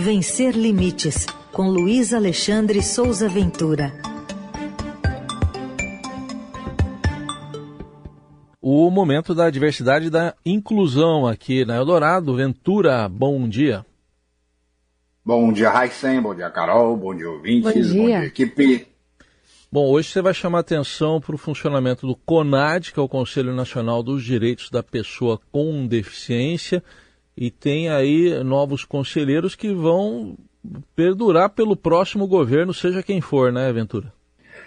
Vencer Limites, com Luiz Alexandre Souza Ventura. O momento da diversidade e da inclusão aqui na Eldorado. Ventura, bom dia. Bom dia, Raíssen. Bom dia, Carol. Bom dia, ouvintes. Bom dia, bom dia equipe. Bom, hoje você vai chamar atenção para o funcionamento do CONAD, que é o Conselho Nacional dos Direitos da Pessoa com Deficiência, e tem aí novos conselheiros que vão perdurar pelo próximo governo, seja quem for, né, Ventura?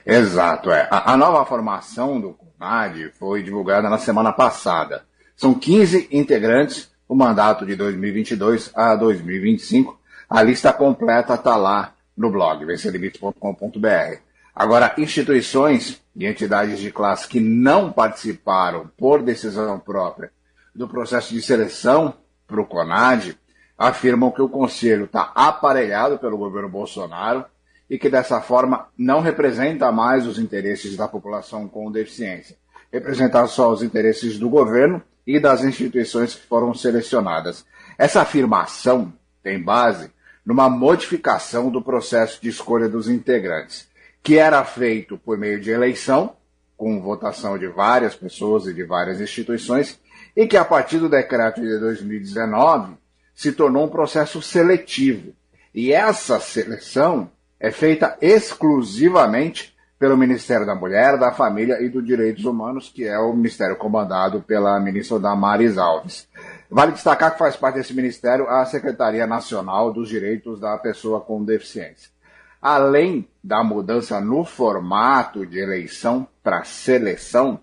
Exato, é. A, a nova formação do CONAD foi divulgada na semana passada. São 15 integrantes, o mandato de 2022 a 2025. A lista completa está lá no blog vencerlimites.com.br. Agora, instituições e entidades de classe que não participaram por decisão própria do processo de seleção para o CONAD afirmam que o conselho está aparelhado pelo governo Bolsonaro e que dessa forma não representa mais os interesses da população com deficiência, representa só os interesses do governo e das instituições que foram selecionadas. Essa afirmação tem base numa modificação do processo de escolha dos integrantes que era feito por meio de eleição, com votação de várias pessoas e de várias instituições, e que a partir do decreto de 2019 se tornou um processo seletivo. E essa seleção é feita exclusivamente pelo Ministério da Mulher, da Família e dos Direitos Humanos, que é o ministério comandado pela ministra Damares Alves. Vale destacar que faz parte desse ministério a Secretaria Nacional dos Direitos da Pessoa com Deficiência. Além da mudança no formato de eleição para seleção,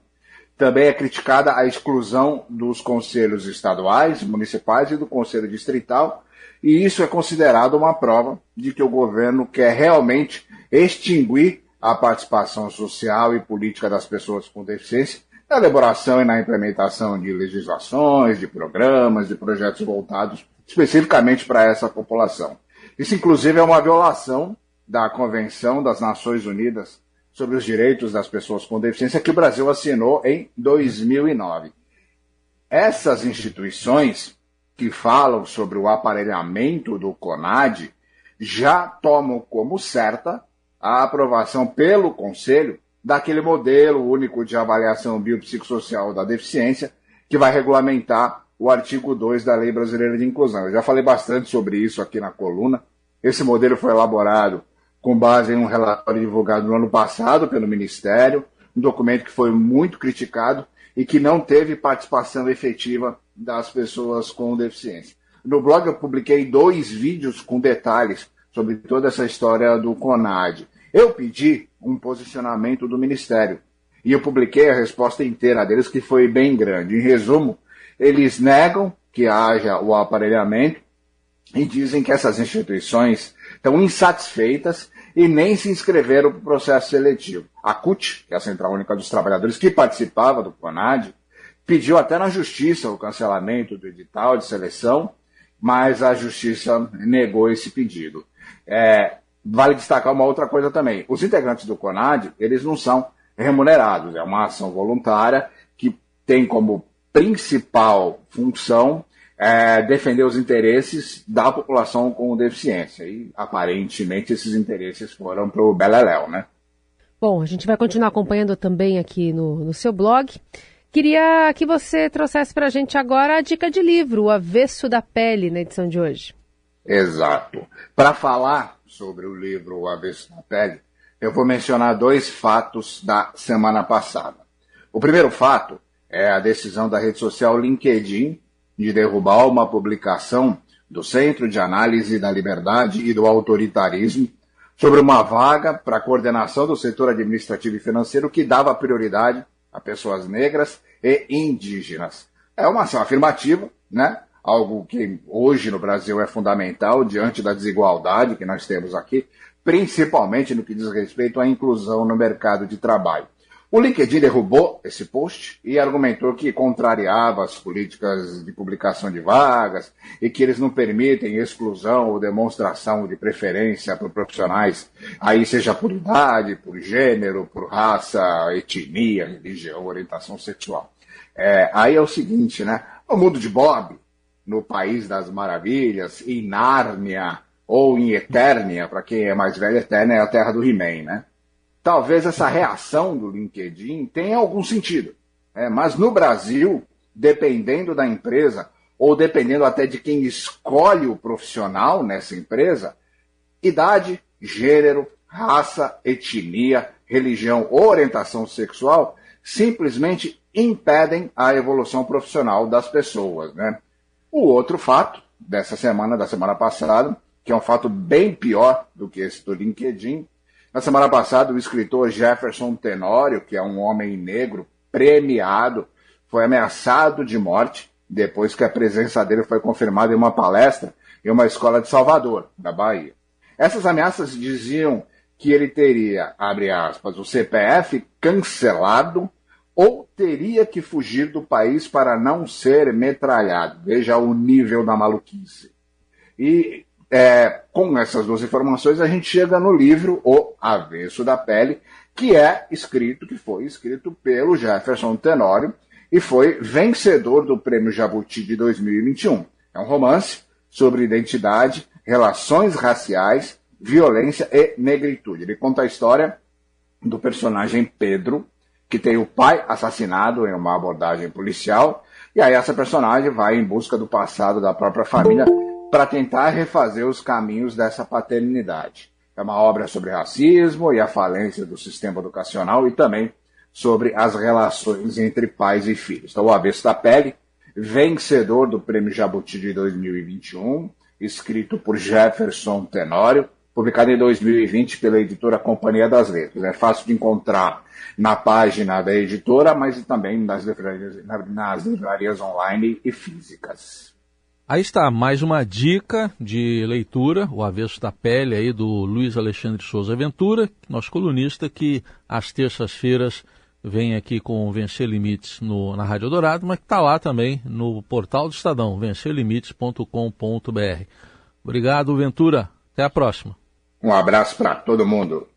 também é criticada a exclusão dos conselhos estaduais, municipais e do conselho distrital, e isso é considerado uma prova de que o governo quer realmente extinguir a participação social e política das pessoas com deficiência na elaboração e na implementação de legislações, de programas, de projetos voltados especificamente para essa população. Isso, inclusive, é uma violação da Convenção das Nações Unidas sobre os Direitos das Pessoas com Deficiência, que o Brasil assinou em 2009. Essas instituições que falam sobre o aparelhamento do CONAD já tomam como certa a aprovação pelo Conselho daquele modelo único de avaliação biopsicossocial da deficiência, que vai regulamentar o artigo 2 da Lei Brasileira de Inclusão. Eu já falei bastante sobre isso aqui na coluna. Esse modelo foi elaborado com base em um relatório divulgado no ano passado pelo Ministério, um documento que foi muito criticado e que não teve participação efetiva das pessoas com deficiência. No blog eu publiquei dois vídeos com detalhes sobre toda essa história do CONAD. Eu pedi um posicionamento do Ministério e eu publiquei a resposta inteira deles, que foi bem grande. Em resumo, eles negam que haja o aparelhamento e dizem que essas instituições estão insatisfeitas e nem se inscreveram para o processo seletivo. A CUT, que é a Central Única dos Trabalhadores, que participava do CONAD, pediu até na Justiça o cancelamento do edital de seleção, mas a Justiça negou esse pedido. É, vale destacar uma outra coisa também. Os integrantes do CONAD, eles não são remunerados. É uma ação voluntária que tem como principal função é, defender os interesses da população com deficiência. E aparentemente esses interesses foram para o Beleléu, né? Bom, a gente vai continuar acompanhando também aqui no, no seu blog. Queria que você trouxesse para a gente agora a dica de livro, O Avesso da Pele, na edição de hoje. Exato. Para falar sobre o livro O Avesso da Pele, eu vou mencionar dois fatos da semana passada. O primeiro fato é a decisão da rede social LinkedIn de derrubar uma publicação do Centro de Análise da Liberdade e do Autoritarismo sobre uma vaga para a coordenação do setor administrativo e financeiro que dava prioridade a pessoas negras e indígenas. É uma ação afirmativa, né? Algo que hoje no Brasil é fundamental diante da desigualdade que nós temos aqui, principalmente no que diz respeito à inclusão no mercado de trabalho. O LinkedIn derrubou esse post e argumentou que contrariava as políticas de publicação de vagas e que eles não permitem exclusão ou demonstração de preferência por profissionais, aí seja por idade, por gênero, por raça, etnia, religião, orientação sexual. É, aí é o seguinte, né? O mundo de Bob, no País das Maravilhas, em Nárnia, ou em Eternia, para quem é mais velho, Eternia é a terra do He-Man, né? Talvez essa reação do LinkedIn tenha algum sentido. Né? Mas no Brasil, dependendo da empresa, ou dependendo até de quem escolhe o profissional nessa empresa, idade, gênero, raça, etnia, religião ou orientação sexual simplesmente impedem a evolução profissional das pessoas. Né? O outro fato dessa semana, da semana passada, que é um fato bem pior do que esse do LinkedIn. Na semana passada, o escritor Jefferson Tenório, que é um homem negro premiado, foi ameaçado de morte depois que a presença dele foi confirmada em uma palestra em uma escola de Salvador, da Bahia. Essas ameaças diziam que ele teria, abre aspas, o CPF cancelado ou teria que fugir do país para não ser metralhado. Veja o nível da maluquice. E é, com essas duas informações a gente chega no livro O Avesso da Pele, que é escrito, que foi escrito pelo Jefferson Tenório, e foi vencedor do Prêmio Jabuti de 2021. É um romance sobre identidade, relações raciais, violência e negritude. Ele conta a história do personagem Pedro, que tem o pai assassinado em uma abordagem policial, e aí essa personagem vai em busca do passado da própria família para tentar refazer os caminhos dessa paternidade. É uma obra sobre racismo e a falência do sistema educacional e também sobre as relações entre pais e filhos. Então, o Avesso da Pele, vencedor do Prêmio Jabuti de 2021, escrito por Jefferson Tenório, publicado em 2020 pela editora Companhia das Letras. É fácil de encontrar na página da editora, mas também nas livrarias, nas livrarias online e físicas. Aí está, mais uma dica de leitura, o avesso da pele aí do Luiz Alexandre Souza Ventura, nosso colunista que às terças-feiras vem aqui com Vencer Limites no, na Rádio Dourado, mas que está lá também no portal do Estadão, vencerlimites.com.br. Obrigado, Ventura. Até a próxima. Um abraço para todo mundo.